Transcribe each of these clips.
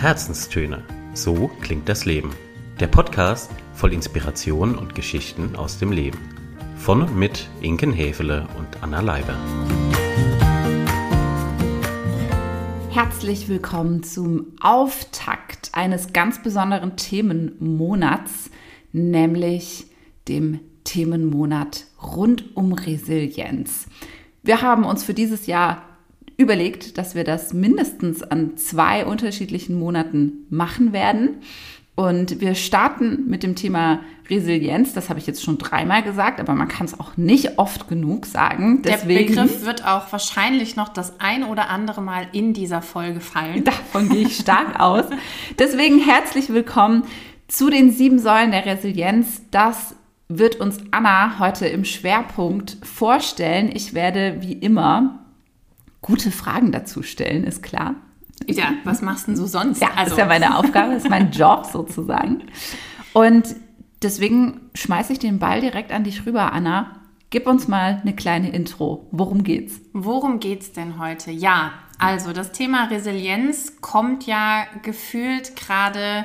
Herzenstöne. So klingt das Leben. Der Podcast voll Inspiration und Geschichten aus dem Leben. Von und mit Inken Hefele und Anna Leiber. Herzlich willkommen zum Auftakt eines ganz besonderen Themenmonats, nämlich dem Themenmonat rund um Resilienz. Wir haben uns für dieses Jahr überlegt, dass wir das mindestens an zwei unterschiedlichen Monaten machen werden. Und wir starten mit dem Thema Resilienz. Das habe ich jetzt schon dreimal gesagt, aber man kann es auch nicht oft genug sagen. Deswegen, Der Begriff wird auch wahrscheinlich noch das ein oder andere Mal in dieser Folge fallen. Davon gehe ich stark aus. Deswegen herzlich willkommen zu den sieben Säulen der Resilienz. Das wird uns Anna heute im Schwerpunkt vorstellen. Ich werde wie immer gute Fragen dazu stellen, ist klar. Ja, was machst du denn so sonst? Ja, also. das ist ja meine Aufgabe, das ist mein Job sozusagen. Und deswegen schmeiße ich den Ball direkt an dich rüber, Anna. Gib uns mal eine kleine Intro. Worum geht's? Worum geht's denn heute? Ja, also das Thema Resilienz kommt ja gefühlt gerade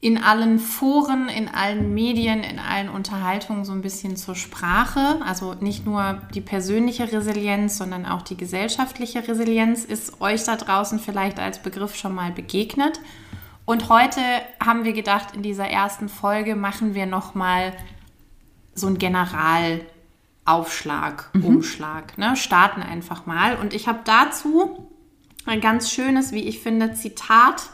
in allen Foren, in allen Medien, in allen Unterhaltungen so ein bisschen zur Sprache. Also nicht nur die persönliche Resilienz, sondern auch die gesellschaftliche Resilienz ist euch da draußen vielleicht als Begriff schon mal begegnet. Und heute haben wir gedacht, in dieser ersten Folge machen wir noch mal so einen Generalaufschlag, mhm. Umschlag. Ne? Starten einfach mal. Und ich habe dazu ein ganz schönes, wie ich finde, Zitat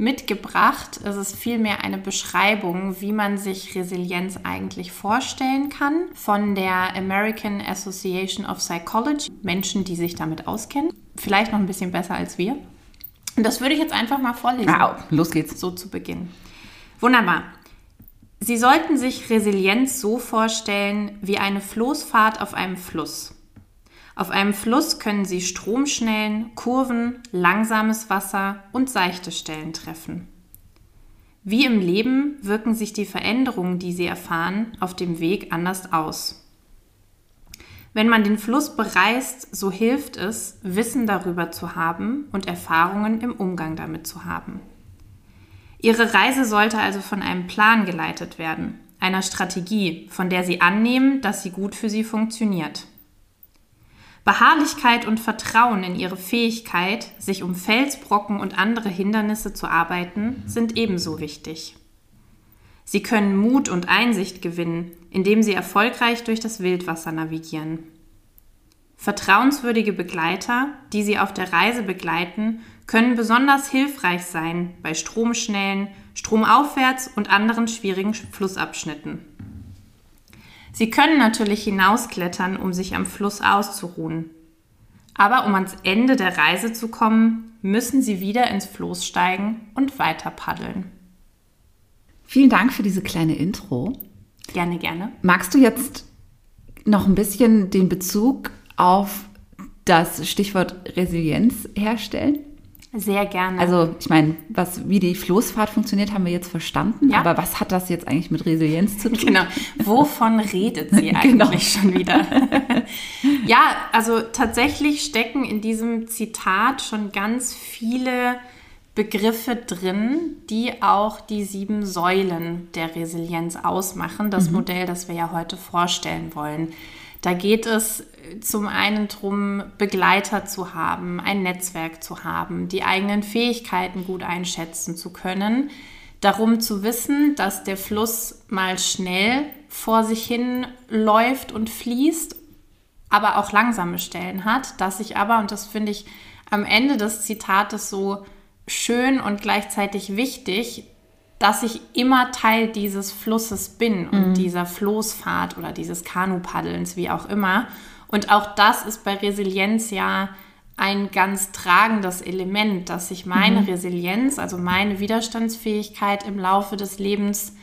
mitgebracht. Es ist vielmehr eine Beschreibung, wie man sich Resilienz eigentlich vorstellen kann von der American Association of Psychology. Menschen, die sich damit auskennen. Vielleicht noch ein bisschen besser als wir. Und das würde ich jetzt einfach mal vorlesen. Wow, los geht's. So zu Beginn. Wunderbar. Sie sollten sich Resilienz so vorstellen wie eine Floßfahrt auf einem Fluss. Auf einem Fluss können Sie Stromschnellen, Kurven, langsames Wasser und seichte Stellen treffen. Wie im Leben wirken sich die Veränderungen, die Sie erfahren, auf dem Weg anders aus. Wenn man den Fluss bereist, so hilft es, Wissen darüber zu haben und Erfahrungen im Umgang damit zu haben. Ihre Reise sollte also von einem Plan geleitet werden, einer Strategie, von der Sie annehmen, dass sie gut für Sie funktioniert. Beharrlichkeit und Vertrauen in ihre Fähigkeit, sich um Felsbrocken und andere Hindernisse zu arbeiten, sind ebenso wichtig. Sie können Mut und Einsicht gewinnen, indem sie erfolgreich durch das Wildwasser navigieren. Vertrauenswürdige Begleiter, die sie auf der Reise begleiten, können besonders hilfreich sein bei Stromschnellen, Stromaufwärts und anderen schwierigen Flussabschnitten. Sie können natürlich hinausklettern, um sich am Fluss auszuruhen. Aber um ans Ende der Reise zu kommen, müssen Sie wieder ins Floß steigen und weiter paddeln. Vielen Dank für diese kleine Intro. Gerne, gerne. Magst du jetzt noch ein bisschen den Bezug auf das Stichwort Resilienz herstellen? Sehr gerne. Also ich meine, was, wie die Floßfahrt funktioniert, haben wir jetzt verstanden. Ja. Aber was hat das jetzt eigentlich mit Resilienz zu tun? Genau. Wovon redet sie eigentlich genau. schon wieder? ja, also tatsächlich stecken in diesem Zitat schon ganz viele Begriffe drin, die auch die sieben Säulen der Resilienz ausmachen. Das mhm. Modell, das wir ja heute vorstellen wollen. Da geht es zum einen darum, Begleiter zu haben, ein Netzwerk zu haben, die eigenen Fähigkeiten gut einschätzen zu können, darum zu wissen, dass der Fluss mal schnell vor sich hin läuft und fließt, aber auch langsame Stellen hat, dass ich aber, und das finde ich am Ende des Zitates so schön und gleichzeitig wichtig, dass ich immer Teil dieses Flusses bin und mhm. dieser Floßfahrt oder dieses Kanupaddelns, wie auch immer. Und auch das ist bei Resilienz ja ein ganz tragendes Element, dass sich meine mhm. Resilienz, also meine Widerstandsfähigkeit im Laufe des Lebens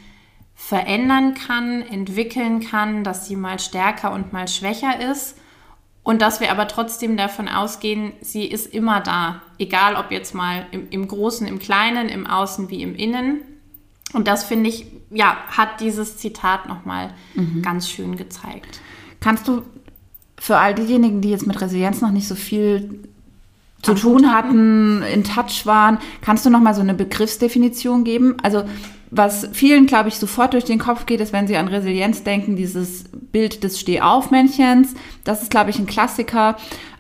verändern kann, entwickeln kann, dass sie mal stärker und mal schwächer ist und dass wir aber trotzdem davon ausgehen, sie ist immer da, egal ob jetzt mal im, im Großen, im Kleinen, im Außen wie im Innen. Und das finde ich, ja, hat dieses Zitat nochmal mhm. ganz schön gezeigt. Kannst du für all diejenigen, die jetzt mit Resilienz noch nicht so viel zu tun hatten, in Touch waren. Kannst du noch mal so eine Begriffsdefinition geben? Also was vielen, glaube ich, sofort durch den Kopf geht, ist, wenn sie an Resilienz denken, dieses Bild des Stehaufmännchens. Das ist, glaube ich, ein Klassiker.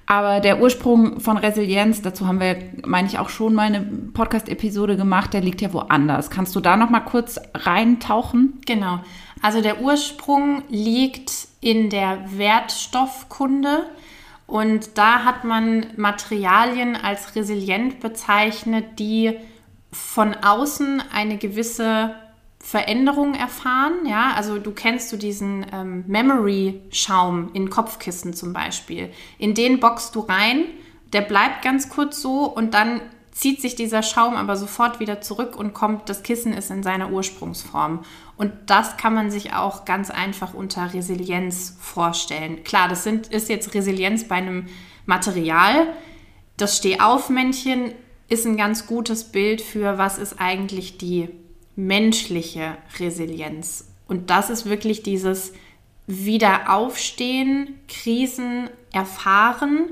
Aber der Ursprung von Resilienz, dazu haben wir, meine ich, auch schon mal eine Podcast-Episode gemacht, der liegt ja woanders. Kannst du da noch mal kurz reintauchen? Genau. Also der Ursprung liegt in der Wertstoffkunde. Und da hat man Materialien als resilient bezeichnet, die von außen eine gewisse Veränderung erfahren. Ja, also du kennst du diesen ähm, Memory-Schaum in Kopfkissen zum Beispiel. In den boxst du rein, der bleibt ganz kurz so und dann zieht sich dieser Schaum aber sofort wieder zurück und kommt, das Kissen ist in seiner Ursprungsform. Und das kann man sich auch ganz einfach unter Resilienz vorstellen. Klar, das sind, ist jetzt Resilienz bei einem Material. Das Stehaufmännchen ist ein ganz gutes Bild für, was ist eigentlich die menschliche Resilienz. Und das ist wirklich dieses Wiederaufstehen, Krisen erfahren,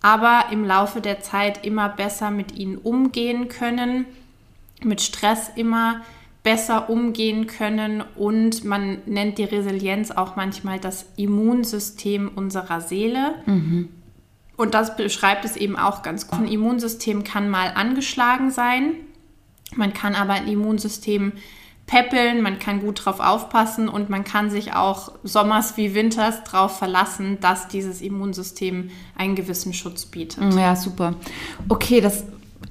aber im Laufe der Zeit immer besser mit ihnen umgehen können, mit Stress immer besser umgehen können und man nennt die Resilienz auch manchmal das Immunsystem unserer Seele. Mhm. Und das beschreibt es eben auch ganz gut. Ein Immunsystem kann mal angeschlagen sein, man kann aber ein Immunsystem peppeln, man kann gut drauf aufpassen und man kann sich auch sommers wie winters darauf verlassen, dass dieses Immunsystem einen gewissen Schutz bietet. Ja, super. Okay, das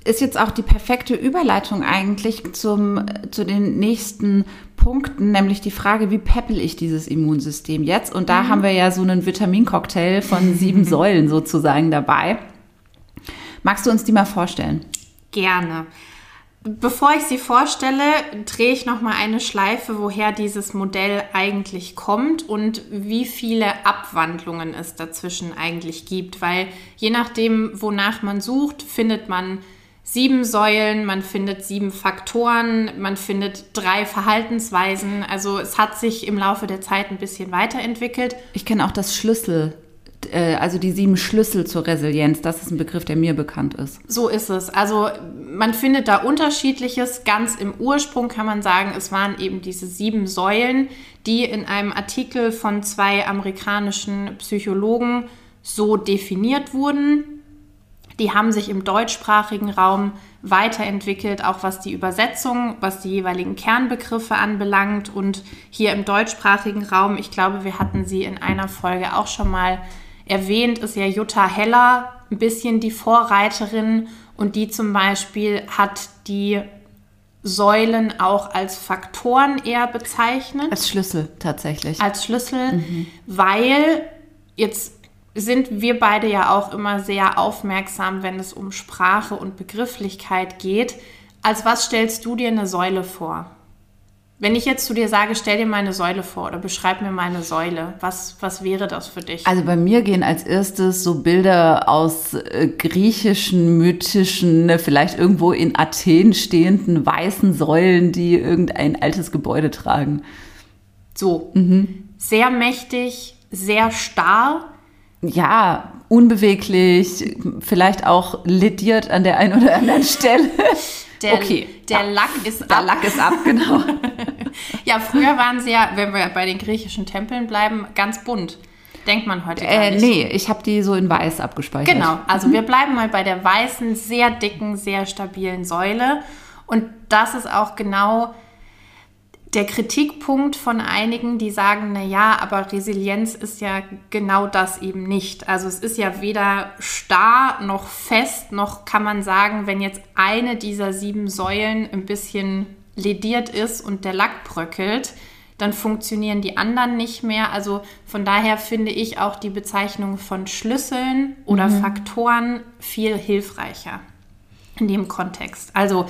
ist jetzt auch die perfekte Überleitung eigentlich zum, zu den nächsten Punkten, nämlich die Frage, wie peppel ich dieses Immunsystem jetzt? Und da mhm. haben wir ja so einen Vitamincocktail von sieben Säulen sozusagen dabei. Magst du uns die mal vorstellen? Gerne. Bevor ich sie vorstelle, drehe ich noch mal eine Schleife, woher dieses Modell eigentlich kommt und wie viele Abwandlungen es dazwischen eigentlich gibt, weil je nachdem, wonach man sucht, findet man sieben Säulen, man findet sieben Faktoren, man findet drei Verhaltensweisen. Also es hat sich im Laufe der Zeit ein bisschen weiterentwickelt. Ich kenne auch das Schlüssel also die sieben Schlüssel zur Resilienz, das ist ein Begriff, der mir bekannt ist. So ist es. Also man findet da unterschiedliches. Ganz im Ursprung kann man sagen, es waren eben diese sieben Säulen, die in einem Artikel von zwei amerikanischen Psychologen so definiert wurden. Die haben sich im deutschsprachigen Raum weiterentwickelt, auch was die Übersetzung, was die jeweiligen Kernbegriffe anbelangt. Und hier im deutschsprachigen Raum, ich glaube, wir hatten sie in einer Folge auch schon mal erwähnt, ist ja Jutta Heller ein bisschen die Vorreiterin und die zum Beispiel hat die Säulen auch als Faktoren eher bezeichnet. Als Schlüssel tatsächlich. Als Schlüssel, mhm. weil jetzt sind wir beide ja auch immer sehr aufmerksam, wenn es um Sprache und Begrifflichkeit geht. Als was stellst du dir eine Säule vor? Wenn ich jetzt zu dir sage, stell dir meine Säule vor oder beschreib mir meine Säule, was, was wäre das für dich? Also bei mir gehen als erstes so Bilder aus äh, griechischen, mythischen, ne, vielleicht irgendwo in Athen stehenden weißen Säulen, die irgendein altes Gebäude tragen. So, mhm. sehr mächtig, sehr starr. Ja, unbeweglich, vielleicht auch lediert an der einen oder anderen Stelle. Der, okay. der Lack ist ab. Der Lack ist ab, genau. ja, früher waren sie ja, wenn wir bei den griechischen Tempeln bleiben, ganz bunt. Denkt man heute gar äh, nicht. Nee, ich habe die so in weiß abgespeichert. Genau, also mhm. wir bleiben mal bei der weißen, sehr dicken, sehr stabilen Säule. Und das ist auch genau der Kritikpunkt von einigen, die sagen, na ja, aber Resilienz ist ja genau das eben nicht. Also es ist ja weder starr noch fest, noch kann man sagen, wenn jetzt eine dieser sieben Säulen ein bisschen lediert ist und der Lack bröckelt, dann funktionieren die anderen nicht mehr. Also von daher finde ich auch die Bezeichnung von Schlüsseln oder mhm. Faktoren viel hilfreicher in dem Kontext. Also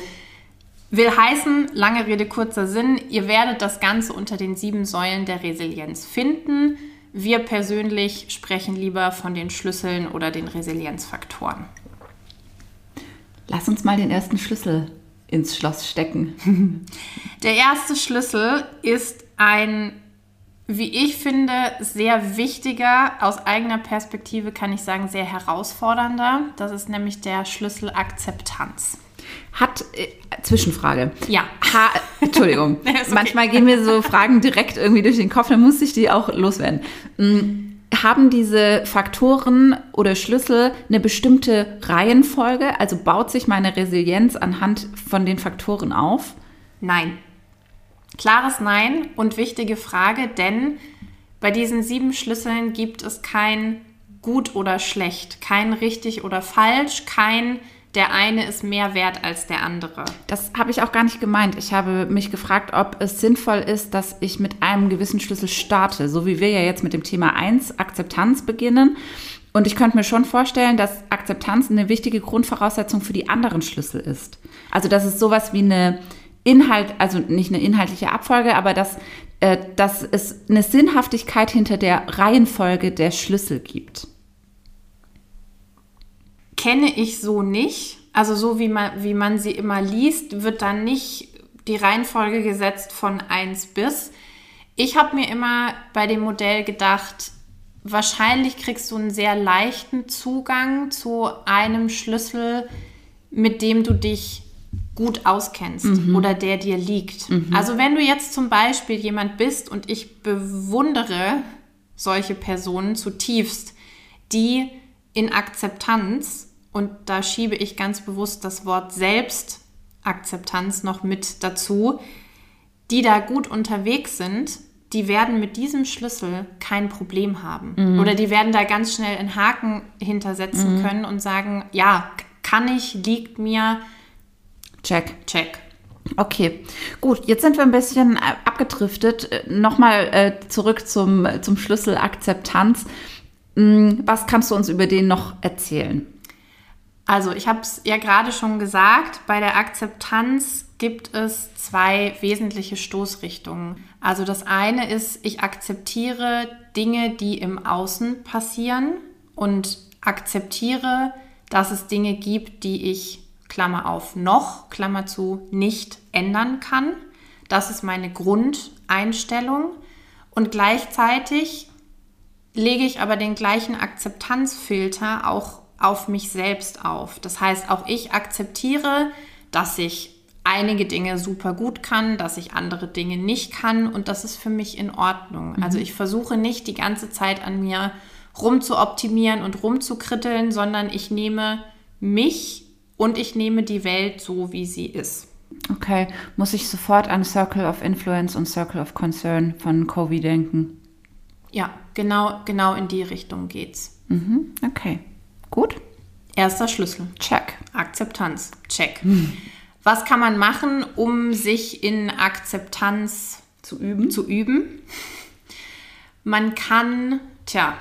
Will heißen, lange Rede, kurzer Sinn, ihr werdet das Ganze unter den sieben Säulen der Resilienz finden. Wir persönlich sprechen lieber von den Schlüsseln oder den Resilienzfaktoren. Lass uns mal den ersten Schlüssel ins Schloss stecken. Der erste Schlüssel ist ein wie ich finde, sehr wichtiger, aus eigener Perspektive kann ich sagen, sehr herausfordernder. Das ist nämlich der Schlüssel Akzeptanz. Hat, äh, Zwischenfrage. Ja. Ha, Entschuldigung. Nee, okay. Manchmal gehen mir so Fragen direkt irgendwie durch den Kopf, dann muss ich die auch loswerden. Mm, Haben diese Faktoren oder Schlüssel eine bestimmte Reihenfolge? Also baut sich meine Resilienz anhand von den Faktoren auf? Nein. Klares Nein und wichtige Frage, denn bei diesen sieben Schlüsseln gibt es kein gut oder schlecht, kein richtig oder falsch, kein der eine ist mehr wert als der andere. Das habe ich auch gar nicht gemeint. Ich habe mich gefragt, ob es sinnvoll ist, dass ich mit einem gewissen Schlüssel starte, so wie wir ja jetzt mit dem Thema 1 Akzeptanz beginnen. Und ich könnte mir schon vorstellen, dass Akzeptanz eine wichtige Grundvoraussetzung für die anderen Schlüssel ist. Also dass es sowas wie eine Inhalt, also nicht eine inhaltliche Abfolge, aber dass, äh, dass es eine Sinnhaftigkeit hinter der Reihenfolge der Schlüssel gibt. Kenne ich so nicht. Also so wie man, wie man sie immer liest, wird dann nicht die Reihenfolge gesetzt von 1 bis. Ich habe mir immer bei dem Modell gedacht, wahrscheinlich kriegst du einen sehr leichten Zugang zu einem Schlüssel, mit dem du dich gut auskennst oder der dir liegt. Also wenn du jetzt zum Beispiel jemand bist und ich bewundere solche Personen zutiefst, die in Akzeptanz, und da schiebe ich ganz bewusst das Wort Selbstakzeptanz noch mit dazu, die da gut unterwegs sind, die werden mit diesem Schlüssel kein Problem haben. Oder die werden da ganz schnell einen Haken hintersetzen können und sagen, ja, kann ich, liegt mir, Check. check. Okay, gut. Jetzt sind wir ein bisschen abgedriftet. Äh, Nochmal äh, zurück zum, zum Schlüssel Akzeptanz. Mm, Was kannst du uns über den noch erzählen? Also, ich habe es ja gerade schon gesagt, bei der Akzeptanz gibt es zwei wesentliche Stoßrichtungen. Also das eine ist, ich akzeptiere Dinge, die im Außen passieren und akzeptiere, dass es Dinge gibt, die ich, Klammer auf, noch, Klammer zu, nicht ändern kann. Das ist meine Grundeinstellung. Und gleichzeitig lege ich aber den gleichen Akzeptanzfilter auch auf mich selbst auf. Das heißt, auch ich akzeptiere, dass ich einige Dinge super gut kann, dass ich andere Dinge nicht kann und das ist für mich in Ordnung. Also ich versuche nicht die ganze Zeit an mir rumzuoptimieren und rumzukritteln, sondern ich nehme mich und ich nehme die Welt so, wie sie ist. Okay, muss ich sofort an Circle of Influence und Circle of Concern von Covey denken? Ja, genau, genau in die Richtung geht's. Mhm. Okay, gut. Erster Schlüssel. Check. Akzeptanz. Check. Was kann man machen, um sich in Akzeptanz Zu üben? zu üben? Man kann, tja,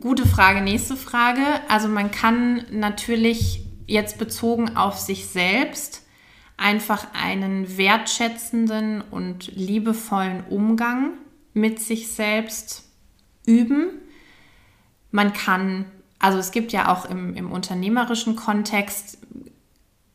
gute Frage, nächste Frage. Also man kann natürlich jetzt bezogen auf sich selbst einfach einen wertschätzenden und liebevollen Umgang mit sich selbst üben. Man kann, also es gibt ja auch im, im unternehmerischen Kontext,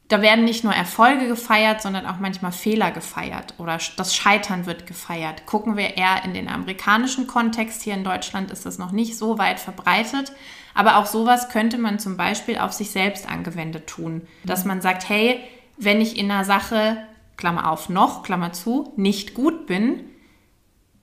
da werden nicht nur Erfolge gefeiert, sondern auch manchmal Fehler gefeiert oder das Scheitern wird gefeiert. Gucken wir eher in den amerikanischen Kontext. Hier in Deutschland ist das noch nicht so weit verbreitet. Aber auch sowas könnte man zum Beispiel auf sich selbst angewendet tun. Dass man sagt, hey, wenn ich in einer Sache, Klammer auf, noch, Klammer zu, nicht gut bin,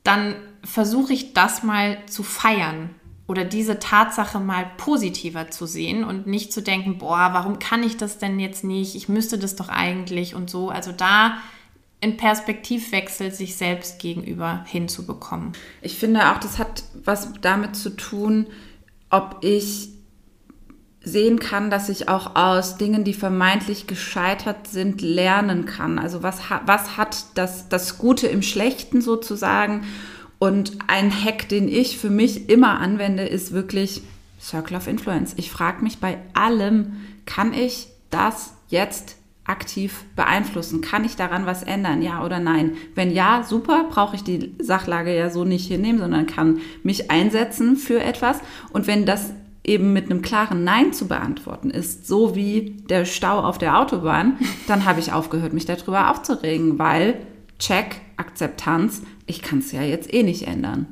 dann versuche ich das mal zu feiern oder diese Tatsache mal positiver zu sehen und nicht zu denken, boah, warum kann ich das denn jetzt nicht? Ich müsste das doch eigentlich und so. Also da einen Perspektivwechsel sich selbst gegenüber hinzubekommen. Ich finde auch, das hat was damit zu tun, ob ich sehen kann, dass ich auch aus Dingen, die vermeintlich gescheitert sind, lernen kann. Also was, was hat das, das Gute im Schlechten sozusagen? Und ein Hack, den ich für mich immer anwende, ist wirklich Circle of Influence. Ich frage mich bei allem, kann ich das jetzt aktiv beeinflussen? Kann ich daran was ändern? Ja oder nein? Wenn ja, super, brauche ich die Sachlage ja so nicht hinnehmen, sondern kann mich einsetzen für etwas. Und wenn das eben mit einem klaren Nein zu beantworten ist, so wie der Stau auf der Autobahn, dann habe ich aufgehört, mich darüber aufzuregen, weil check Akzeptanz, ich kann es ja jetzt eh nicht ändern.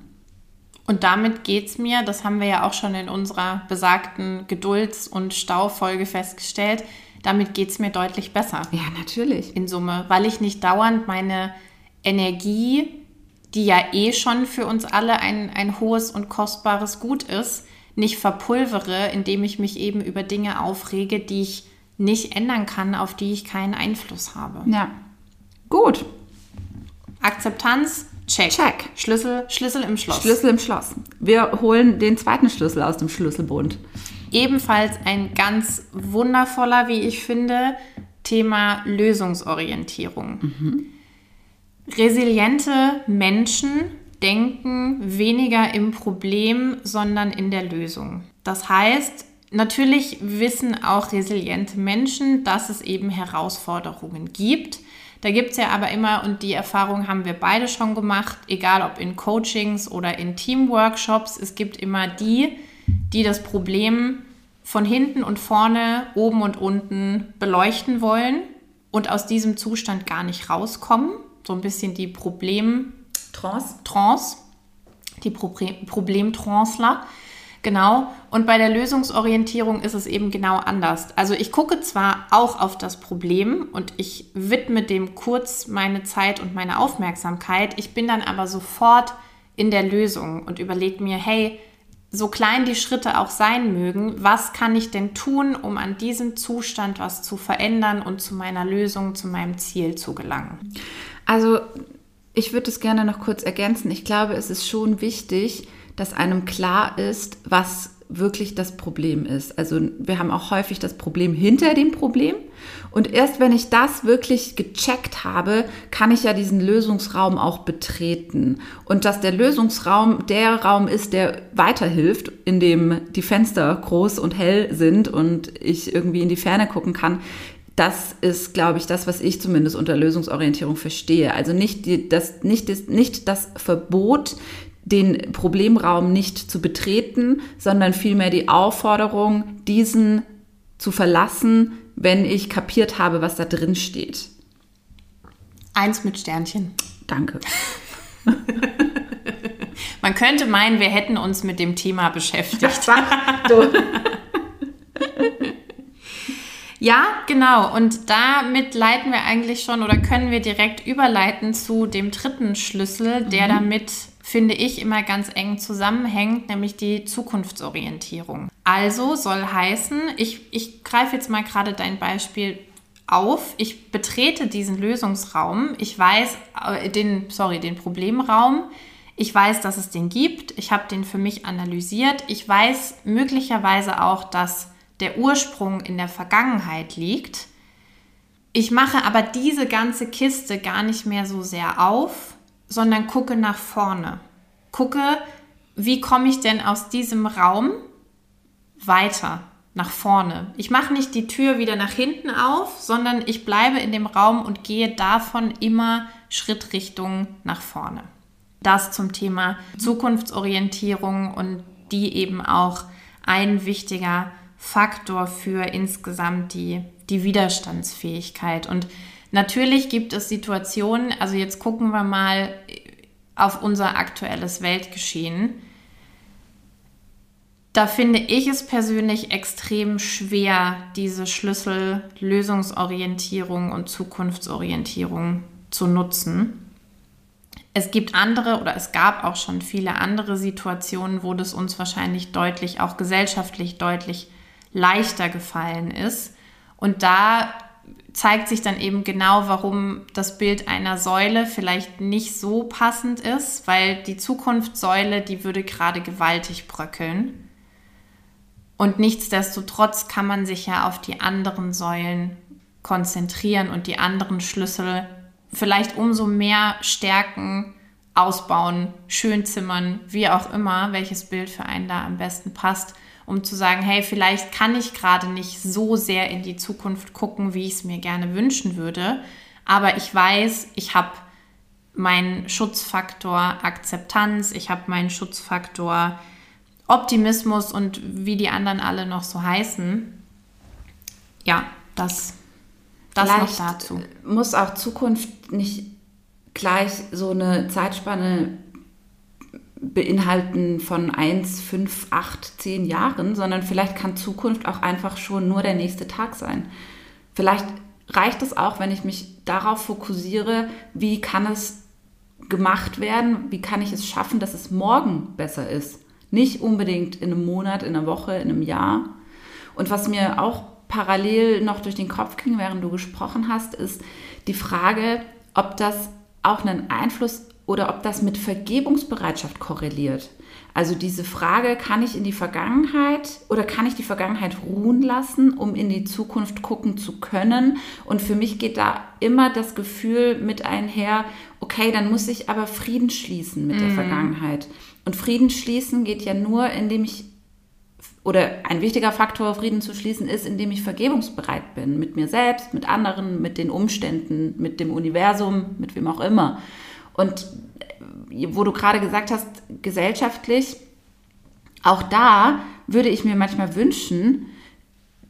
Und damit geht es mir, das haben wir ja auch schon in unserer besagten Gedulds- und Staufolge festgestellt, damit geht es mir deutlich besser. Ja, natürlich. In Summe, weil ich nicht dauernd meine Energie, die ja eh schon für uns alle ein, ein hohes und kostbares Gut ist, nicht verpulvere, indem ich mich eben über Dinge aufrege, die ich nicht ändern kann, auf die ich keinen Einfluss habe. Ja. Gut. Akzeptanz, check. Check. Schlüssel, Schlüssel im Schloss. Schlüssel im Schloss. Wir holen den zweiten Schlüssel aus dem Schlüsselbund. Ebenfalls ein ganz wundervoller, wie ich finde, Thema Lösungsorientierung. Mhm. Resiliente Menschen denken weniger im Problem, sondern in der Lösung. Das heißt, natürlich wissen auch resiliente Menschen, dass es eben Herausforderungen gibt. Da gibt es ja aber immer, und die Erfahrung haben wir beide schon gemacht, egal ob in Coachings oder in Teamworkshops, es gibt immer die, die das Problem von hinten und vorne, oben und unten beleuchten wollen und aus diesem Zustand gar nicht rauskommen. So ein bisschen die Problem Trance. Trance, die Problem Problemtransler. Genau. Und bei der Lösungsorientierung ist es eben genau anders. Also ich gucke zwar auch auf das Problem und ich widme dem kurz meine Zeit und meine Aufmerksamkeit. Ich bin dann aber sofort in der Lösung und überlege mir, hey, so klein die Schritte auch sein mögen, was kann ich denn tun, um an diesem Zustand was zu verändern und zu meiner Lösung, zu meinem Ziel zu gelangen? Also ich würde es gerne noch kurz ergänzen. Ich glaube, es ist schon wichtig, dass einem klar ist, was wirklich das Problem ist. Also wir haben auch häufig das Problem hinter dem Problem. Und erst wenn ich das wirklich gecheckt habe, kann ich ja diesen Lösungsraum auch betreten. Und dass der Lösungsraum der Raum ist, der weiterhilft, in dem die Fenster groß und hell sind und ich irgendwie in die Ferne gucken kann, das ist, glaube ich, das, was ich zumindest unter Lösungsorientierung verstehe. Also nicht, die, das, nicht, das, nicht das Verbot, den Problemraum nicht zu betreten, sondern vielmehr die Aufforderung, diesen zu verlassen, wenn ich kapiert habe, was da drin steht. Eins mit Sternchen. Danke. Man könnte meinen, wir hätten uns mit dem Thema beschäftigt. ja, genau. Und damit leiten wir eigentlich schon oder können wir direkt überleiten zu dem dritten Schlüssel, der mhm. damit finde ich, immer ganz eng zusammenhängt, nämlich die Zukunftsorientierung. Also soll heißen, ich, ich greife jetzt mal gerade dein Beispiel auf, ich betrete diesen Lösungsraum, ich weiß, äh, den, sorry, den Problemraum, ich weiß, dass es den gibt, ich habe den für mich analysiert, ich weiß möglicherweise auch, dass der Ursprung in der Vergangenheit liegt. Ich mache aber diese ganze Kiste gar nicht mehr so sehr auf, sondern gucke nach vorne. Gucke, wie komme ich denn aus diesem Raum weiter nach vorne. Ich mache nicht die Tür wieder nach hinten auf, sondern ich bleibe in dem Raum und gehe davon immer Schrittrichtung nach vorne. Das zum Thema Zukunftsorientierung und die eben auch ein wichtiger Faktor für insgesamt die, die Widerstandsfähigkeit. Und Natürlich gibt es Situationen, also jetzt gucken wir mal auf unser aktuelles Weltgeschehen. Da finde ich es persönlich extrem schwer, diese Schlüssel Lösungsorientierung und Zukunftsorientierung zu nutzen. Es gibt andere oder es gab auch schon viele andere Situationen, wo das uns wahrscheinlich deutlich, auch gesellschaftlich deutlich leichter gefallen ist. Und da zeigt sich dann eben genau, warum das Bild einer Säule vielleicht nicht so passend ist, weil die Zukunftssäule, die würde gerade gewaltig bröckeln. Und nichtsdestotrotz kann man sich ja auf die anderen Säulen konzentrieren und die anderen Schlüssel vielleicht umso mehr stärken, ausbauen, schön zimmern, wie auch immer, welches Bild für einen da am besten passt um zu sagen, hey, vielleicht kann ich gerade nicht so sehr in die Zukunft gucken, wie ich es mir gerne wünschen würde, aber ich weiß, ich habe meinen Schutzfaktor Akzeptanz, ich habe meinen Schutzfaktor Optimismus und wie die anderen alle noch so heißen. Ja, das, das Vielleicht noch dazu. Muss auch Zukunft nicht gleich so eine Zeitspanne beinhalten von 1, 5, 8, 10 Jahren, sondern vielleicht kann Zukunft auch einfach schon nur der nächste Tag sein. Vielleicht reicht es auch, wenn ich mich darauf fokussiere, wie kann es gemacht werden, wie kann ich es schaffen, dass es morgen besser ist. Nicht unbedingt in einem Monat, in einer Woche, in einem Jahr. Und was mir auch parallel noch durch den Kopf ging, während du gesprochen hast, ist die Frage, ob das auch einen Einfluss oder ob das mit Vergebungsbereitschaft korreliert. Also diese Frage, kann ich in die Vergangenheit oder kann ich die Vergangenheit ruhen lassen, um in die Zukunft gucken zu können? Und für mich geht da immer das Gefühl mit einher, okay, dann muss ich aber Frieden schließen mit der mhm. Vergangenheit. Und Frieden schließen geht ja nur, indem ich oder ein wichtiger Faktor, Frieden zu schließen, ist, indem ich vergebungsbereit bin. Mit mir selbst, mit anderen, mit den Umständen, mit dem Universum, mit wem auch immer. Und äh, wo du gerade gesagt hast, gesellschaftlich, auch da würde ich mir manchmal wünschen,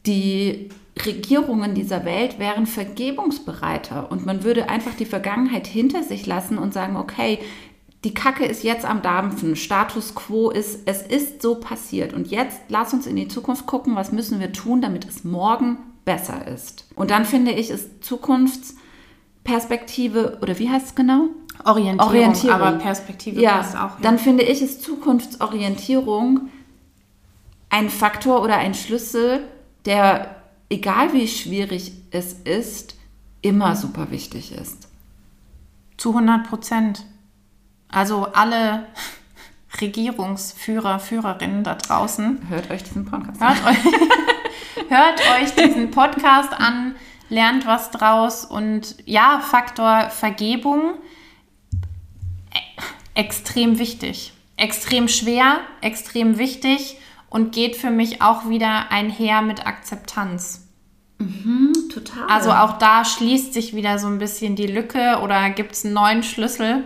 die Regierungen dieser Welt wären vergebungsbereiter und man würde einfach die Vergangenheit hinter sich lassen und sagen, okay, die Kacke ist jetzt am Dampfen, Status quo ist, es ist so passiert und jetzt lass uns in die Zukunft gucken, was müssen wir tun, damit es morgen besser ist. Und dann finde ich, ist Zukunftsperspektive, oder wie heißt es genau? Orientierung, Orientierung. aber Perspektive ja, passt auch. Ja. Dann finde ich, ist Zukunftsorientierung ein Faktor oder ein Schlüssel, der, egal wie schwierig es ist, immer super wichtig ist. Zu 100 Prozent. Also alle Regierungsführer, Führerinnen da draußen. Hört euch diesen Podcast an. Hört euch, hört euch diesen Podcast an, lernt was draus und ja, Faktor Vergebung e, extrem wichtig. Extrem schwer, extrem wichtig und geht für mich auch wieder einher mit Akzeptanz. Mhm, total. Also auch da schließt sich wieder so ein bisschen die Lücke oder gibt es einen neuen Schlüssel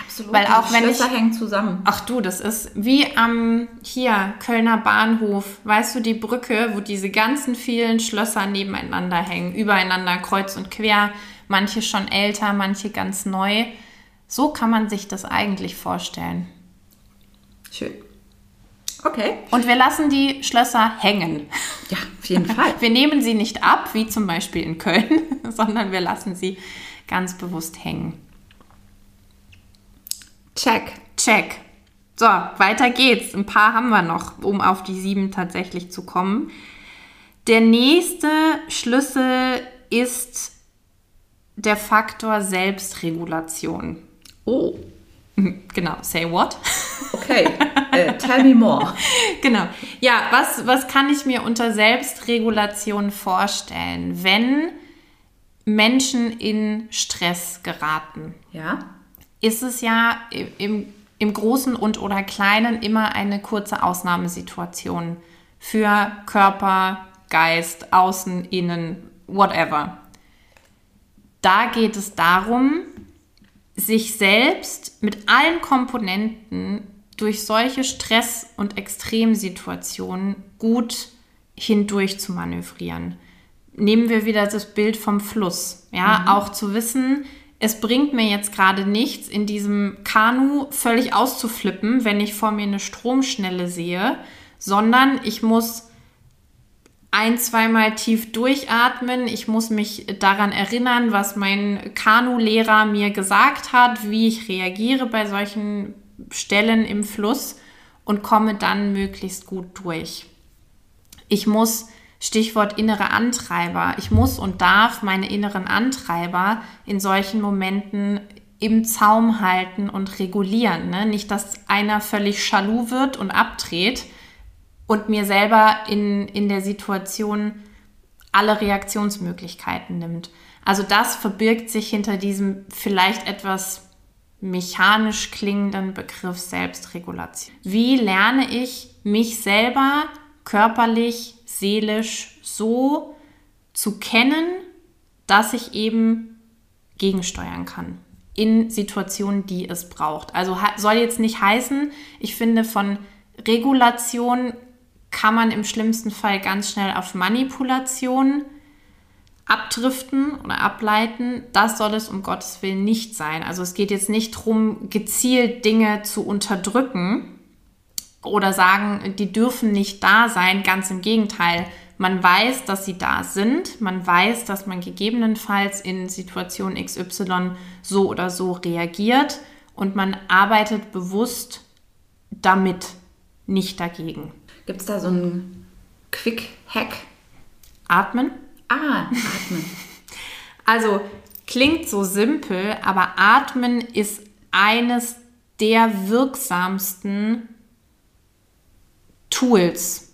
Absolut. Weil auch wenn Schlösser ich, hängen zusammen. Ach du, das ist wie am hier Kölner Bahnhof. Weißt du die Brücke, wo diese ganzen vielen Schlösser nebeneinander hängen, übereinander kreuz und quer, manche schon älter, manche ganz neu. So kann man sich das eigentlich vorstellen. Schön. Okay. Und wir lassen die Schlösser hängen. Ja, auf jeden Fall. Wir nehmen sie nicht ab, wie zum Beispiel in Köln, sondern wir lassen sie ganz bewusst hängen. Check. Check. So, weiter geht's. Ein paar haben wir noch, um auf die sieben tatsächlich zu kommen. Der nächste Schlüssel ist der Faktor Selbstregulation. Oh. Genau, say what? Okay, uh, tell me more. Genau. Ja, was, was kann ich mir unter Selbstregulation vorstellen, wenn Menschen in Stress geraten? Ja ist es ja im, im Großen und oder Kleinen immer eine kurze Ausnahmesituation für Körper, Geist, Außen, Innen, whatever. Da geht es darum, sich selbst mit allen Komponenten durch solche Stress- und Extremsituationen gut hindurch zu manövrieren. Nehmen wir wieder das Bild vom Fluss. Ja, mhm. auch zu wissen, es bringt mir jetzt gerade nichts, in diesem Kanu völlig auszuflippen, wenn ich vor mir eine Stromschnelle sehe, sondern ich muss ein, zweimal tief durchatmen. Ich muss mich daran erinnern, was mein Kanu-Lehrer mir gesagt hat, wie ich reagiere bei solchen Stellen im Fluss und komme dann möglichst gut durch. Ich muss Stichwort innere Antreiber. Ich muss und darf meine inneren Antreiber in solchen Momenten im Zaum halten und regulieren. Ne? Nicht, dass einer völlig schalu wird und abdreht und mir selber in, in der Situation alle Reaktionsmöglichkeiten nimmt. Also das verbirgt sich hinter diesem vielleicht etwas mechanisch klingenden Begriff Selbstregulation. Wie lerne ich mich selber körperlich seelisch so zu kennen, dass ich eben gegensteuern kann in Situationen, die es braucht. Also soll jetzt nicht heißen, ich finde, von Regulation kann man im schlimmsten Fall ganz schnell auf Manipulation abdriften oder ableiten, das soll es um Gottes Willen nicht sein. Also es geht jetzt nicht darum, gezielt Dinge zu unterdrücken oder sagen, die dürfen nicht da sein. Ganz im Gegenteil. Man weiß, dass sie da sind. Man weiß, dass man gegebenenfalls in Situation XY so oder so reagiert. Und man arbeitet bewusst damit, nicht dagegen. Gibt es da so einen Quick-Hack? Atmen. Ah, atmen. also klingt so simpel, aber atmen ist eines der wirksamsten Tools,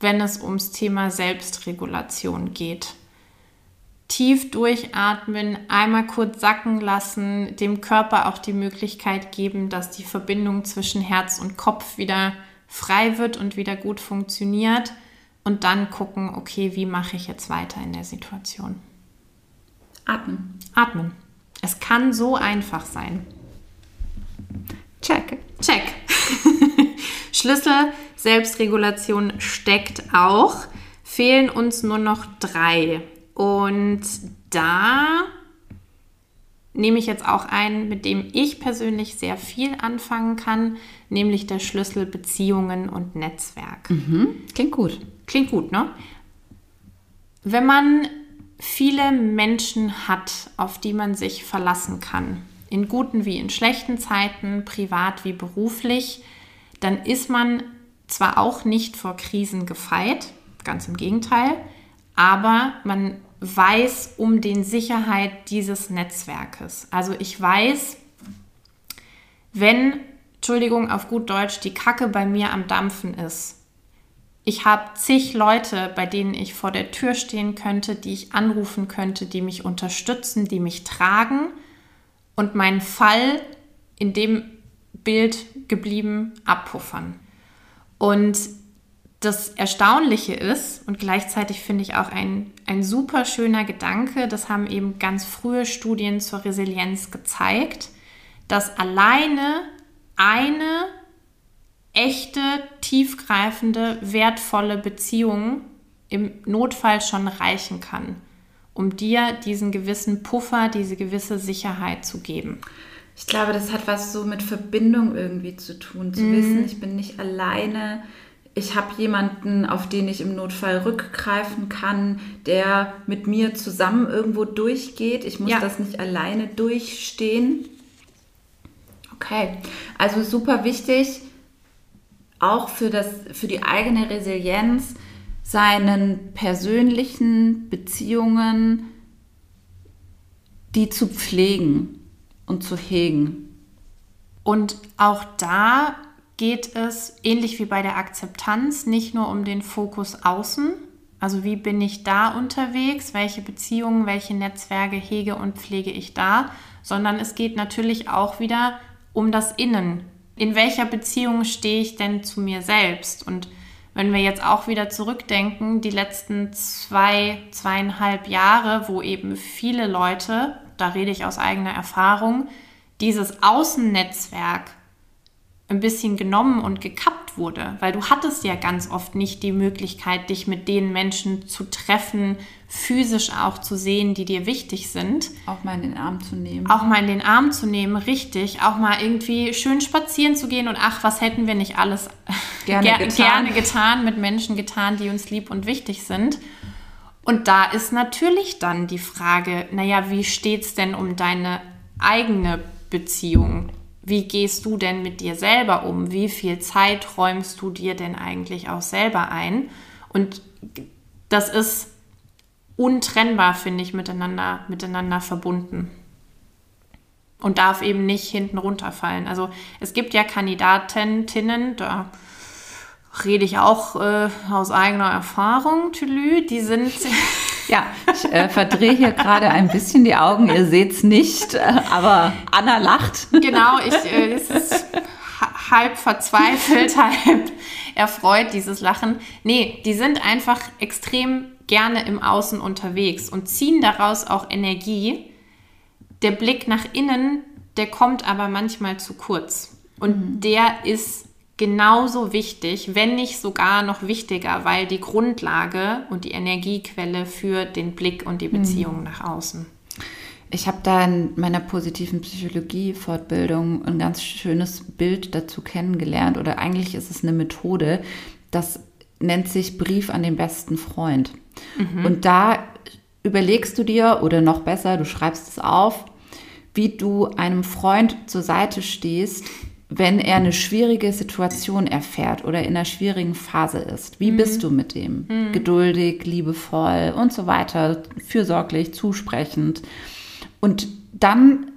wenn es ums Thema Selbstregulation geht. Tief durchatmen, einmal kurz sacken lassen, dem Körper auch die Möglichkeit geben, dass die Verbindung zwischen Herz und Kopf wieder frei wird und wieder gut funktioniert und dann gucken, okay, wie mache ich jetzt weiter in der Situation? Atmen. Atmen. Es kann so einfach sein. Check. Check. Schlüssel Selbstregulation steckt auch. Fehlen uns nur noch drei. Und da nehme ich jetzt auch einen, mit dem ich persönlich sehr viel anfangen kann, nämlich der Schlüssel Beziehungen und Netzwerk. Mhm. Klingt gut. Klingt gut, ne? Wenn man viele Menschen hat, auf die man sich verlassen kann, in guten wie in schlechten Zeiten, privat wie beruflich, dann ist man zwar auch nicht vor Krisen gefeit, ganz im Gegenteil, aber man weiß um den Sicherheit dieses Netzwerkes. Also ich weiß, wenn, Entschuldigung, auf gut Deutsch, die Kacke bei mir am Dampfen ist, ich habe zig Leute, bei denen ich vor der Tür stehen könnte, die ich anrufen könnte, die mich unterstützen, die mich tragen und meinen Fall in dem Bild geblieben abpuffern. Und das Erstaunliche ist und gleichzeitig finde ich auch ein, ein super schöner Gedanke, das haben eben ganz frühe Studien zur Resilienz gezeigt, dass alleine eine echte, tiefgreifende, wertvolle Beziehung im Notfall schon reichen kann, um dir diesen gewissen Puffer, diese gewisse Sicherheit zu geben. Ich glaube, das hat was so mit Verbindung irgendwie zu tun, zu mhm. wissen, ich bin nicht alleine. Ich habe jemanden, auf den ich im Notfall rückgreifen kann, der mit mir zusammen irgendwo durchgeht. Ich muss ja. das nicht alleine durchstehen. Okay, also super wichtig, auch für, das, für die eigene Resilienz seinen persönlichen Beziehungen, die zu pflegen und zu hegen. Und auch da geht es, ähnlich wie bei der Akzeptanz, nicht nur um den Fokus außen, also wie bin ich da unterwegs, welche Beziehungen, welche Netzwerke hege und pflege ich da, sondern es geht natürlich auch wieder um das Innen, in welcher Beziehung stehe ich denn zu mir selbst? Und wenn wir jetzt auch wieder zurückdenken, die letzten zwei, zweieinhalb Jahre, wo eben viele Leute, da rede ich aus eigener Erfahrung, dieses Außennetzwerk ein bisschen genommen und gekappt wurde, weil du hattest ja ganz oft nicht die Möglichkeit, dich mit den Menschen zu treffen, physisch auch zu sehen, die dir wichtig sind. Auch mal in den Arm zu nehmen. Auch mal in den Arm zu nehmen, richtig. Auch mal irgendwie schön spazieren zu gehen und ach, was hätten wir nicht alles gerne, ger getan. gerne getan, mit Menschen getan, die uns lieb und wichtig sind. Und da ist natürlich dann die Frage, naja, wie steht es denn um deine eigene Beziehung? Wie gehst du denn mit dir selber um? Wie viel Zeit räumst du dir denn eigentlich auch selber ein? Und das ist untrennbar, finde ich, miteinander, miteinander verbunden. Und darf eben nicht hinten runterfallen. Also es gibt ja Kandidatinnen, da rede ich auch äh, aus eigener Erfahrung, Tülü, die sind Ja, ich äh, verdrehe hier gerade ein bisschen die Augen. Ihr seht es nicht, äh, aber Anna lacht. Genau, ich, äh, es ist halb verzweifelt, halb erfreut, dieses Lachen. Nee, die sind einfach extrem gerne im Außen unterwegs und ziehen daraus auch Energie. Der Blick nach innen, der kommt aber manchmal zu kurz. Und mhm. der ist genauso wichtig, wenn nicht sogar noch wichtiger, weil die Grundlage und die Energiequelle für den Blick und die Beziehung mhm. nach außen. Ich habe da in meiner positiven Psychologie-Fortbildung ein ganz schönes Bild dazu kennengelernt oder eigentlich ist es eine Methode, das nennt sich Brief an den besten Freund. Mhm. Und da überlegst du dir oder noch besser, du schreibst es auf, wie du einem Freund zur Seite stehst, wenn er eine schwierige Situation erfährt oder in einer schwierigen Phase ist. Wie mhm. bist du mit dem? Mhm. Geduldig, liebevoll und so weiter, fürsorglich, zusprechend. Und dann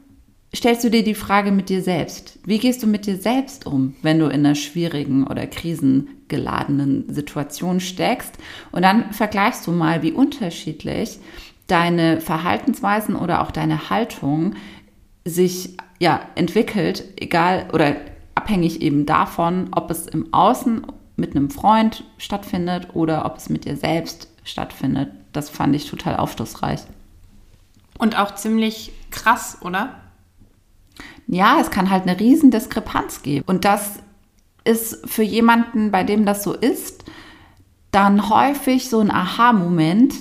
stellst du dir die Frage mit dir selbst. Wie gehst du mit dir selbst um, wenn du in einer schwierigen oder krisengeladenen Situation steckst? Und dann vergleichst du mal, wie unterschiedlich deine Verhaltensweisen oder auch deine Haltung sich ja entwickelt, egal oder abhängig eben davon, ob es im Außen mit einem Freund stattfindet oder ob es mit dir selbst stattfindet. Das fand ich total aufschlussreich. Und auch ziemlich krass, oder? Ja, es kann halt eine riesen Diskrepanz geben. Und das ist für jemanden, bei dem das so ist, dann häufig so ein Aha-Moment,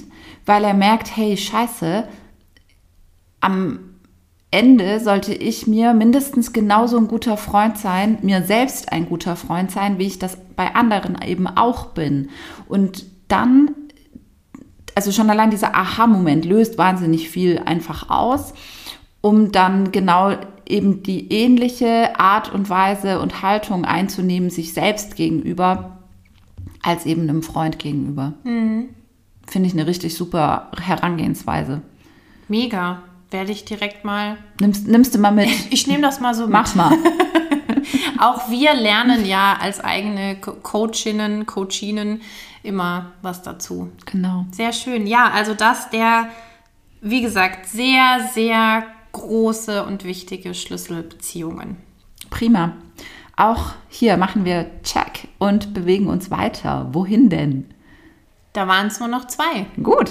weil er merkt, hey, scheiße, am Ende sollte ich mir mindestens genauso ein guter Freund sein, mir selbst ein guter Freund sein, wie ich das bei anderen eben auch bin. Und dann, also schon allein dieser Aha-Moment löst wahnsinnig viel einfach aus, um dann genau eben die ähnliche Art und Weise und Haltung einzunehmen, sich selbst gegenüber, als eben einem Freund gegenüber. Mhm. Finde ich eine richtig super Herangehensweise. Mega werde ich direkt mal. Nimmst, nimmst du mal mit? Ich nehme das mal so mit. Mach mal. Auch wir lernen ja als eigene Coachinnen, Coachinen immer was dazu. Genau. Sehr schön. Ja, also das der, wie gesagt, sehr, sehr große und wichtige Schlüsselbeziehungen. Prima. Auch hier machen wir Check und bewegen uns weiter. Wohin denn? Da waren es nur noch zwei. Gut.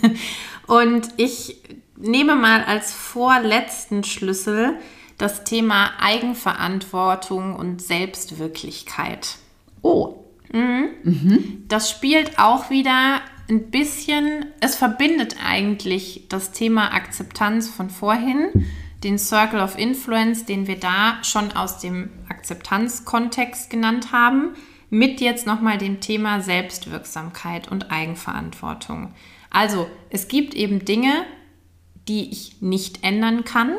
und ich nehme mal als vorletzten Schlüssel das Thema Eigenverantwortung und Selbstwirklichkeit. Oh. Mhm. Mhm. Das spielt auch wieder ein bisschen, es verbindet eigentlich das Thema Akzeptanz von vorhin, den Circle of Influence, den wir da schon aus dem Akzeptanzkontext genannt haben, mit jetzt nochmal dem Thema Selbstwirksamkeit und Eigenverantwortung. Also es gibt eben Dinge, die ich nicht ändern kann.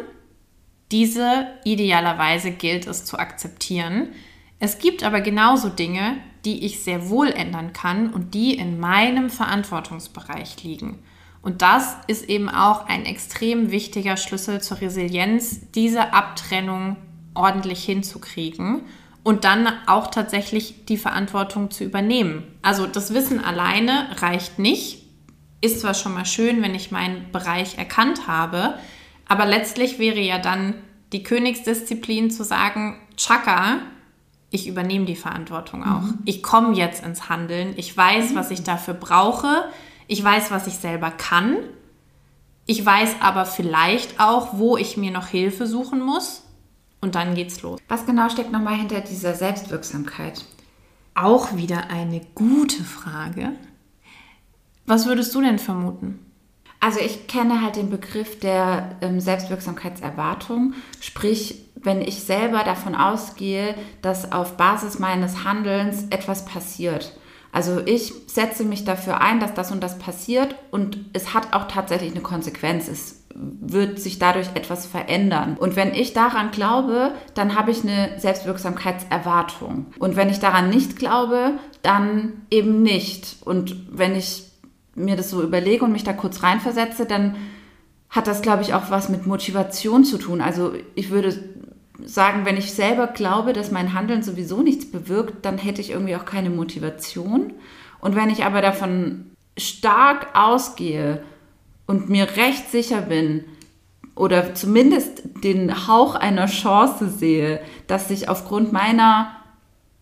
Diese idealerweise gilt es zu akzeptieren. Es gibt aber genauso Dinge, die ich sehr wohl ändern kann und die in meinem Verantwortungsbereich liegen. Und das ist eben auch ein extrem wichtiger Schlüssel zur Resilienz, diese Abtrennung ordentlich hinzukriegen und dann auch tatsächlich die Verantwortung zu übernehmen. Also das Wissen alleine reicht nicht, ist zwar schon mal schön, wenn ich meinen Bereich erkannt habe, aber letztlich wäre ja dann die Königsdisziplin zu sagen, Chaka, ich übernehme die Verantwortung auch. Mhm. Ich komme jetzt ins Handeln. Ich weiß, was ich dafür brauche. Ich weiß, was ich selber kann. Ich weiß aber vielleicht auch, wo ich mir noch Hilfe suchen muss. Und dann geht's los. Was genau steckt nochmal hinter dieser Selbstwirksamkeit? Auch wieder eine gute Frage. Was würdest du denn vermuten? Also ich kenne halt den Begriff der ähm, Selbstwirksamkeitserwartung, sprich, wenn ich selber davon ausgehe, dass auf Basis meines Handelns etwas passiert. Also ich setze mich dafür ein, dass das und das passiert und es hat auch tatsächlich eine Konsequenz. Es wird sich dadurch etwas verändern. Und wenn ich daran glaube, dann habe ich eine Selbstwirksamkeitserwartung. Und wenn ich daran nicht glaube, dann eben nicht. Und wenn ich mir das so überlege und mich da kurz reinversetze, dann hat das, glaube ich, auch was mit Motivation zu tun. Also ich würde sagen, wenn ich selber glaube, dass mein Handeln sowieso nichts bewirkt, dann hätte ich irgendwie auch keine Motivation. Und wenn ich aber davon stark ausgehe und mir recht sicher bin oder zumindest den Hauch einer Chance sehe, dass sich aufgrund meiner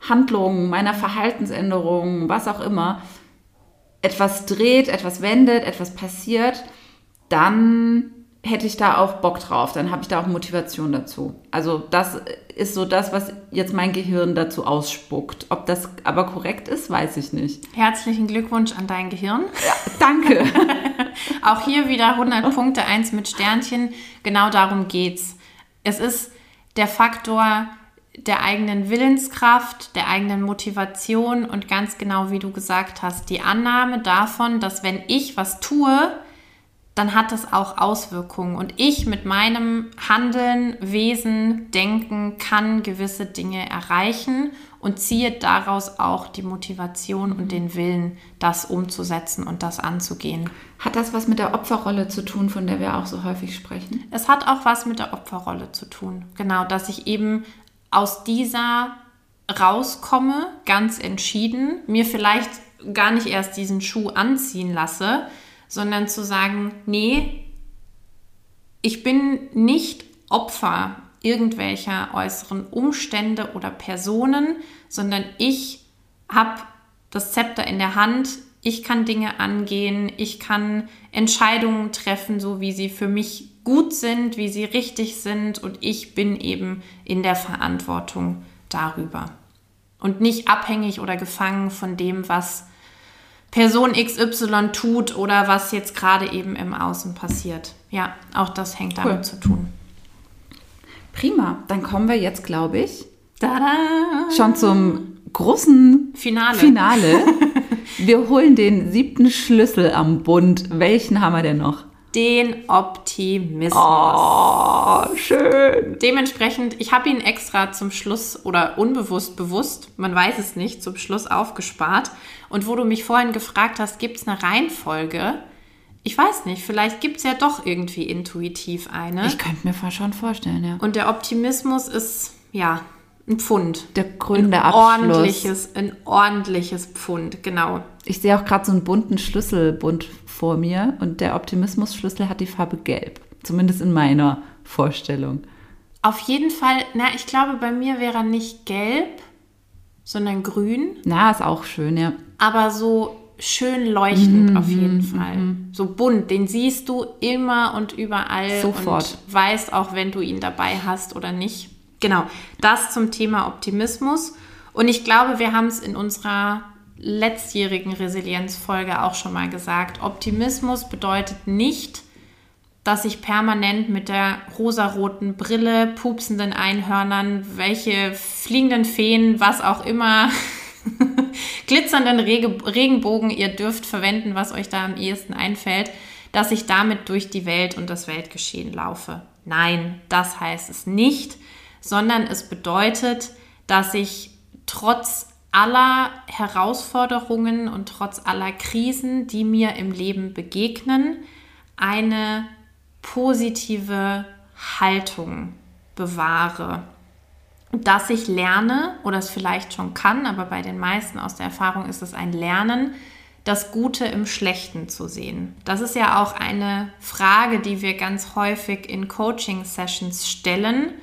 Handlungen, meiner Verhaltensänderungen, was auch immer, etwas dreht, etwas wendet, etwas passiert, dann hätte ich da auch Bock drauf, dann habe ich da auch Motivation dazu. Also das ist so das, was jetzt mein Gehirn dazu ausspuckt. Ob das aber korrekt ist, weiß ich nicht. Herzlichen Glückwunsch an dein Gehirn. Ja, danke. auch hier wieder 100 Punkte, eins mit Sternchen. Genau darum geht's. Es ist der Faktor der eigenen Willenskraft, der eigenen Motivation und ganz genau, wie du gesagt hast, die Annahme davon, dass wenn ich was tue, dann hat das auch Auswirkungen. Und ich mit meinem Handeln, Wesen, Denken kann gewisse Dinge erreichen und ziehe daraus auch die Motivation und den Willen, das umzusetzen und das anzugehen. Hat das was mit der Opferrolle zu tun, von der wir auch so häufig sprechen? Es hat auch was mit der Opferrolle zu tun. Genau, dass ich eben aus dieser rauskomme, ganz entschieden, mir vielleicht gar nicht erst diesen Schuh anziehen lasse, sondern zu sagen, nee, ich bin nicht Opfer irgendwelcher äußeren Umstände oder Personen, sondern ich habe das Zepter in der Hand, ich kann Dinge angehen, ich kann Entscheidungen treffen, so wie sie für mich gut sind, wie sie richtig sind und ich bin eben in der Verantwortung darüber. Und nicht abhängig oder gefangen von dem, was Person XY tut oder was jetzt gerade eben im Außen passiert. Ja, auch das hängt damit cool. zu tun. Prima, dann kommen wir jetzt, glaube ich, Tada! schon zum großen Finale. Finale. wir holen den siebten Schlüssel am Bund. Welchen haben wir denn noch? Den Optimismus. Oh, schön. Dementsprechend, ich habe ihn extra zum Schluss oder unbewusst bewusst, man weiß es nicht, zum Schluss aufgespart. Und wo du mich vorhin gefragt hast, gibt es eine Reihenfolge? Ich weiß nicht, vielleicht gibt es ja doch irgendwie intuitiv eine. Ich könnte mir schon vorstellen, ja. Und der Optimismus ist, ja, ein Pfund. Der grüne Abschluss. Ordentliches, ein ordentliches Pfund, genau. Ich sehe auch gerade so einen bunten Schlüsselbund vor mir und der Optimismus-Schlüssel hat die Farbe gelb. Zumindest in meiner Vorstellung. Auf jeden Fall, na, ich glaube, bei mir wäre er nicht gelb, sondern grün. Na, ist auch schön, ja. Aber so schön leuchtend mm auf jeden mm Fall. Mm so bunt, den siehst du immer und überall. Sofort. Und weißt auch, wenn du ihn dabei hast oder nicht. Genau, das zum Thema Optimismus. Und ich glaube, wir haben es in unserer letztjährigen Resilienzfolge auch schon mal gesagt. Optimismus bedeutet nicht, dass ich permanent mit der rosaroten Brille, pupsenden Einhörnern, welche fliegenden Feen, was auch immer, glitzernden Regenbogen ihr dürft verwenden, was euch da am ehesten einfällt, dass ich damit durch die Welt und das Weltgeschehen laufe. Nein, das heißt es nicht sondern es bedeutet, dass ich trotz aller Herausforderungen und trotz aller Krisen, die mir im Leben begegnen, eine positive Haltung bewahre. Dass ich lerne oder es vielleicht schon kann, aber bei den meisten aus der Erfahrung ist es ein Lernen, das Gute im Schlechten zu sehen. Das ist ja auch eine Frage, die wir ganz häufig in Coaching-Sessions stellen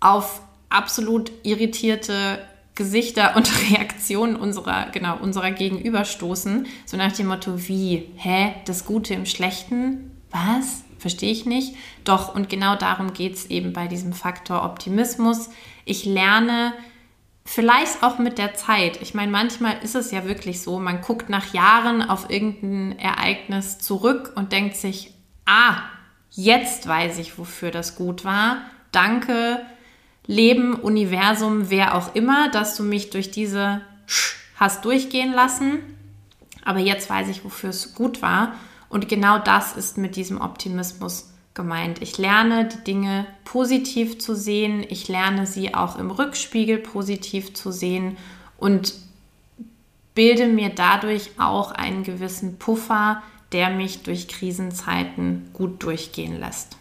auf absolut irritierte Gesichter und Reaktionen unserer, genau, unserer Gegenüber stoßen. So nach dem Motto, wie, hä, das Gute im Schlechten? Was? Verstehe ich nicht. Doch, und genau darum geht es eben bei diesem Faktor Optimismus. Ich lerne vielleicht auch mit der Zeit. Ich meine, manchmal ist es ja wirklich so, man guckt nach Jahren auf irgendein Ereignis zurück und denkt sich, ah, jetzt weiß ich, wofür das gut war. Danke, Leben, Universum, wer auch immer, dass du mich durch diese Sch hast durchgehen lassen. Aber jetzt weiß ich, wofür es gut war. Und genau das ist mit diesem Optimismus gemeint. Ich lerne die Dinge positiv zu sehen. Ich lerne sie auch im Rückspiegel positiv zu sehen und bilde mir dadurch auch einen gewissen Puffer, der mich durch Krisenzeiten gut durchgehen lässt.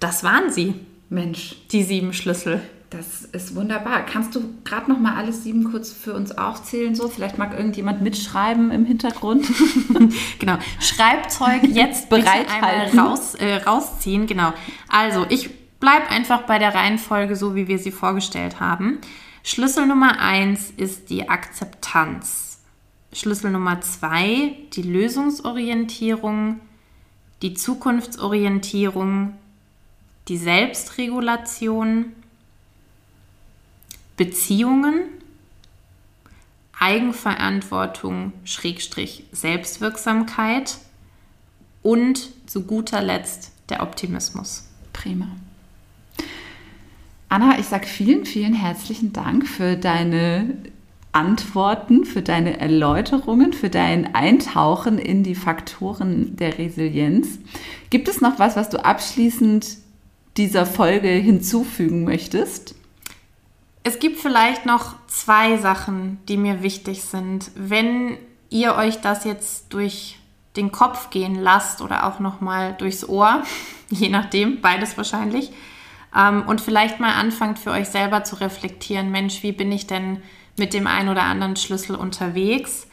Das waren sie. Mensch. Die sieben Schlüssel. Das ist wunderbar. Kannst du gerade noch mal alles sieben kurz für uns aufzählen? So, vielleicht mag irgendjemand mitschreiben im Hintergrund. genau. Schreibzeug jetzt bereithalten, raus, äh, rausziehen. Genau. Also ich bleibe einfach bei der Reihenfolge, so wie wir sie vorgestellt haben. Schlüssel Nummer eins ist die Akzeptanz. Schlüssel Nummer zwei die Lösungsorientierung. die Zukunftsorientierung, die Selbstregulation, Beziehungen, Eigenverantwortung, Schrägstrich Selbstwirksamkeit und zu guter Letzt der Optimismus. Prima. Anna, ich sage vielen, vielen herzlichen Dank für deine Antworten, für deine Erläuterungen, für dein Eintauchen in die Faktoren der Resilienz. Gibt es noch was, was du abschließend dieser Folge hinzufügen möchtest? Es gibt vielleicht noch zwei Sachen, die mir wichtig sind. Wenn ihr euch das jetzt durch den Kopf gehen lasst oder auch noch mal durchs Ohr, je nachdem, beides wahrscheinlich, ähm, und vielleicht mal anfangt für euch selber zu reflektieren, Mensch, wie bin ich denn mit dem einen oder anderen Schlüssel unterwegs?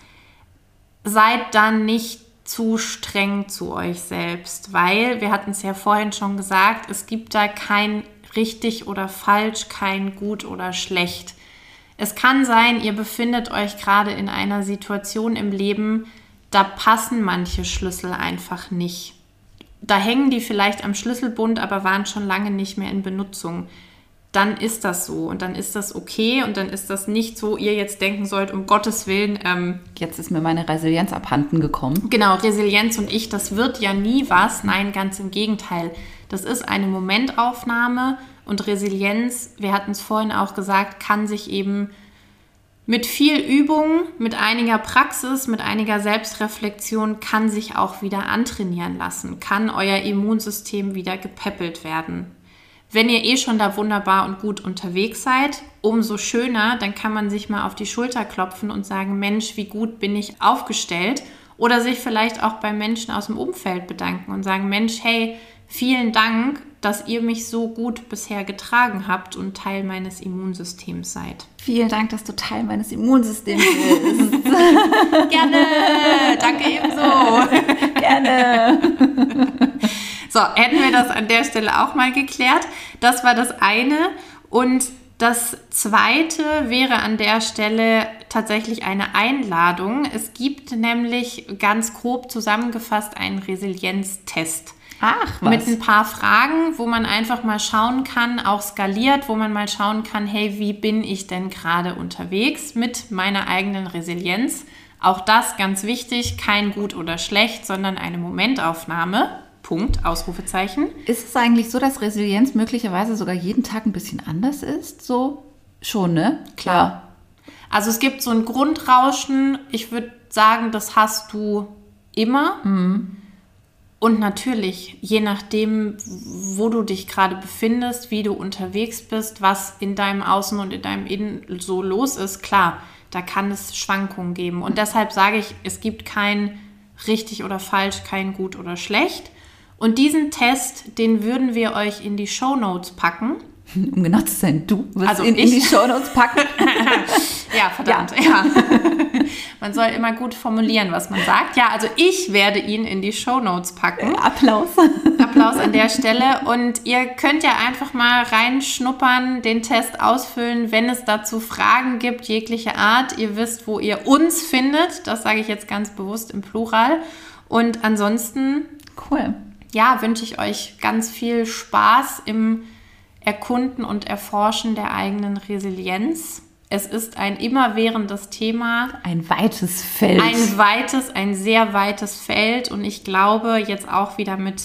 Seid dann nicht zu streng zu euch selbst, weil wir hatten es ja vorhin schon gesagt, es gibt da kein richtig oder falsch, kein gut oder schlecht. Es kann sein, ihr befindet euch gerade in einer Situation im Leben, da passen manche Schlüssel einfach nicht. Da hängen die vielleicht am Schlüsselbund, aber waren schon lange nicht mehr in Benutzung. Dann ist das so und dann ist das okay und dann ist das nicht so, ihr jetzt denken sollt, um Gottes Willen. Ähm, jetzt ist mir meine Resilienz abhanden gekommen. Genau, Resilienz und ich, das wird ja nie was. Nein, ganz im Gegenteil. Das ist eine Momentaufnahme und Resilienz, wir hatten es vorhin auch gesagt, kann sich eben mit viel Übung, mit einiger Praxis, mit einiger Selbstreflexion kann sich auch wieder antrainieren lassen, kann euer Immunsystem wieder gepäppelt werden. Wenn ihr eh schon da wunderbar und gut unterwegs seid, umso schöner, dann kann man sich mal auf die Schulter klopfen und sagen, Mensch, wie gut bin ich aufgestellt oder sich vielleicht auch bei Menschen aus dem Umfeld bedanken und sagen, Mensch, hey, vielen Dank, dass ihr mich so gut bisher getragen habt und Teil meines Immunsystems seid. Vielen Dank, dass du Teil meines Immunsystems bist. Gerne, danke ebenso. Gerne. So, hätten wir das an der Stelle auch mal geklärt. Das war das eine. Und das zweite wäre an der Stelle tatsächlich eine Einladung. Es gibt nämlich ganz grob zusammengefasst einen Resilienztest. Ach, was? Mit ein paar Fragen, wo man einfach mal schauen kann, auch skaliert, wo man mal schauen kann, hey, wie bin ich denn gerade unterwegs mit meiner eigenen Resilienz? Auch das ganz wichtig, kein gut oder schlecht, sondern eine Momentaufnahme. Punkt, Ausrufezeichen. Ist es eigentlich so, dass Resilienz möglicherweise sogar jeden Tag ein bisschen anders ist? So schon, ne? Klar. Also es gibt so ein Grundrauschen. Ich würde sagen, das hast du immer. Mhm. Und natürlich, je nachdem, wo du dich gerade befindest, wie du unterwegs bist, was in deinem Außen und in deinem Innen so los ist, klar, da kann es Schwankungen geben. Und deshalb sage ich, es gibt kein richtig oder falsch, kein gut oder schlecht. Und diesen Test, den würden wir euch in die Show Notes packen. Um genau zu sein, du wirst also ihn in die Show Notes packen. ja, verdammt, ja. ja. Man soll immer gut formulieren, was man sagt. Ja, also ich werde ihn in die Show Notes packen. Äh, Applaus. Applaus an der Stelle. Und ihr könnt ja einfach mal reinschnuppern, den Test ausfüllen, wenn es dazu Fragen gibt, jeglicher Art. Ihr wisst, wo ihr uns findet. Das sage ich jetzt ganz bewusst im Plural. Und ansonsten. Cool. Ja, wünsche ich euch ganz viel Spaß im Erkunden und Erforschen der eigenen Resilienz. Es ist ein immerwährendes Thema. Ein weites Feld. Ein weites, ein sehr weites Feld. Und ich glaube, jetzt auch wieder mit,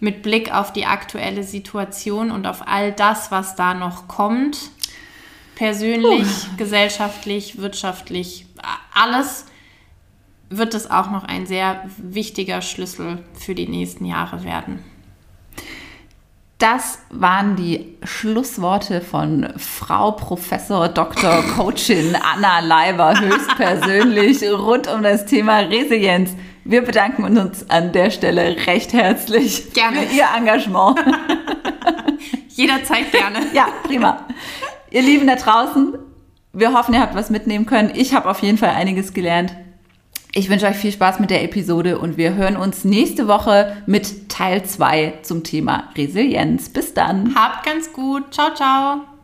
mit Blick auf die aktuelle Situation und auf all das, was da noch kommt, persönlich, Puh. gesellschaftlich, wirtschaftlich, alles, wird es auch noch ein sehr wichtiger Schlüssel für die nächsten Jahre werden. Das waren die Schlussworte von Frau Professor Dr. Coachin Anna Leiber höchstpersönlich rund um das Thema Resilienz. Wir bedanken uns an der Stelle recht herzlich gerne. für Ihr Engagement. Jederzeit gerne. Ja, prima. Ihr Lieben da draußen, wir hoffen, ihr habt was mitnehmen können. Ich habe auf jeden Fall einiges gelernt. Ich wünsche euch viel Spaß mit der Episode und wir hören uns nächste Woche mit Teil 2 zum Thema Resilienz. Bis dann. Habt ganz gut. Ciao, ciao.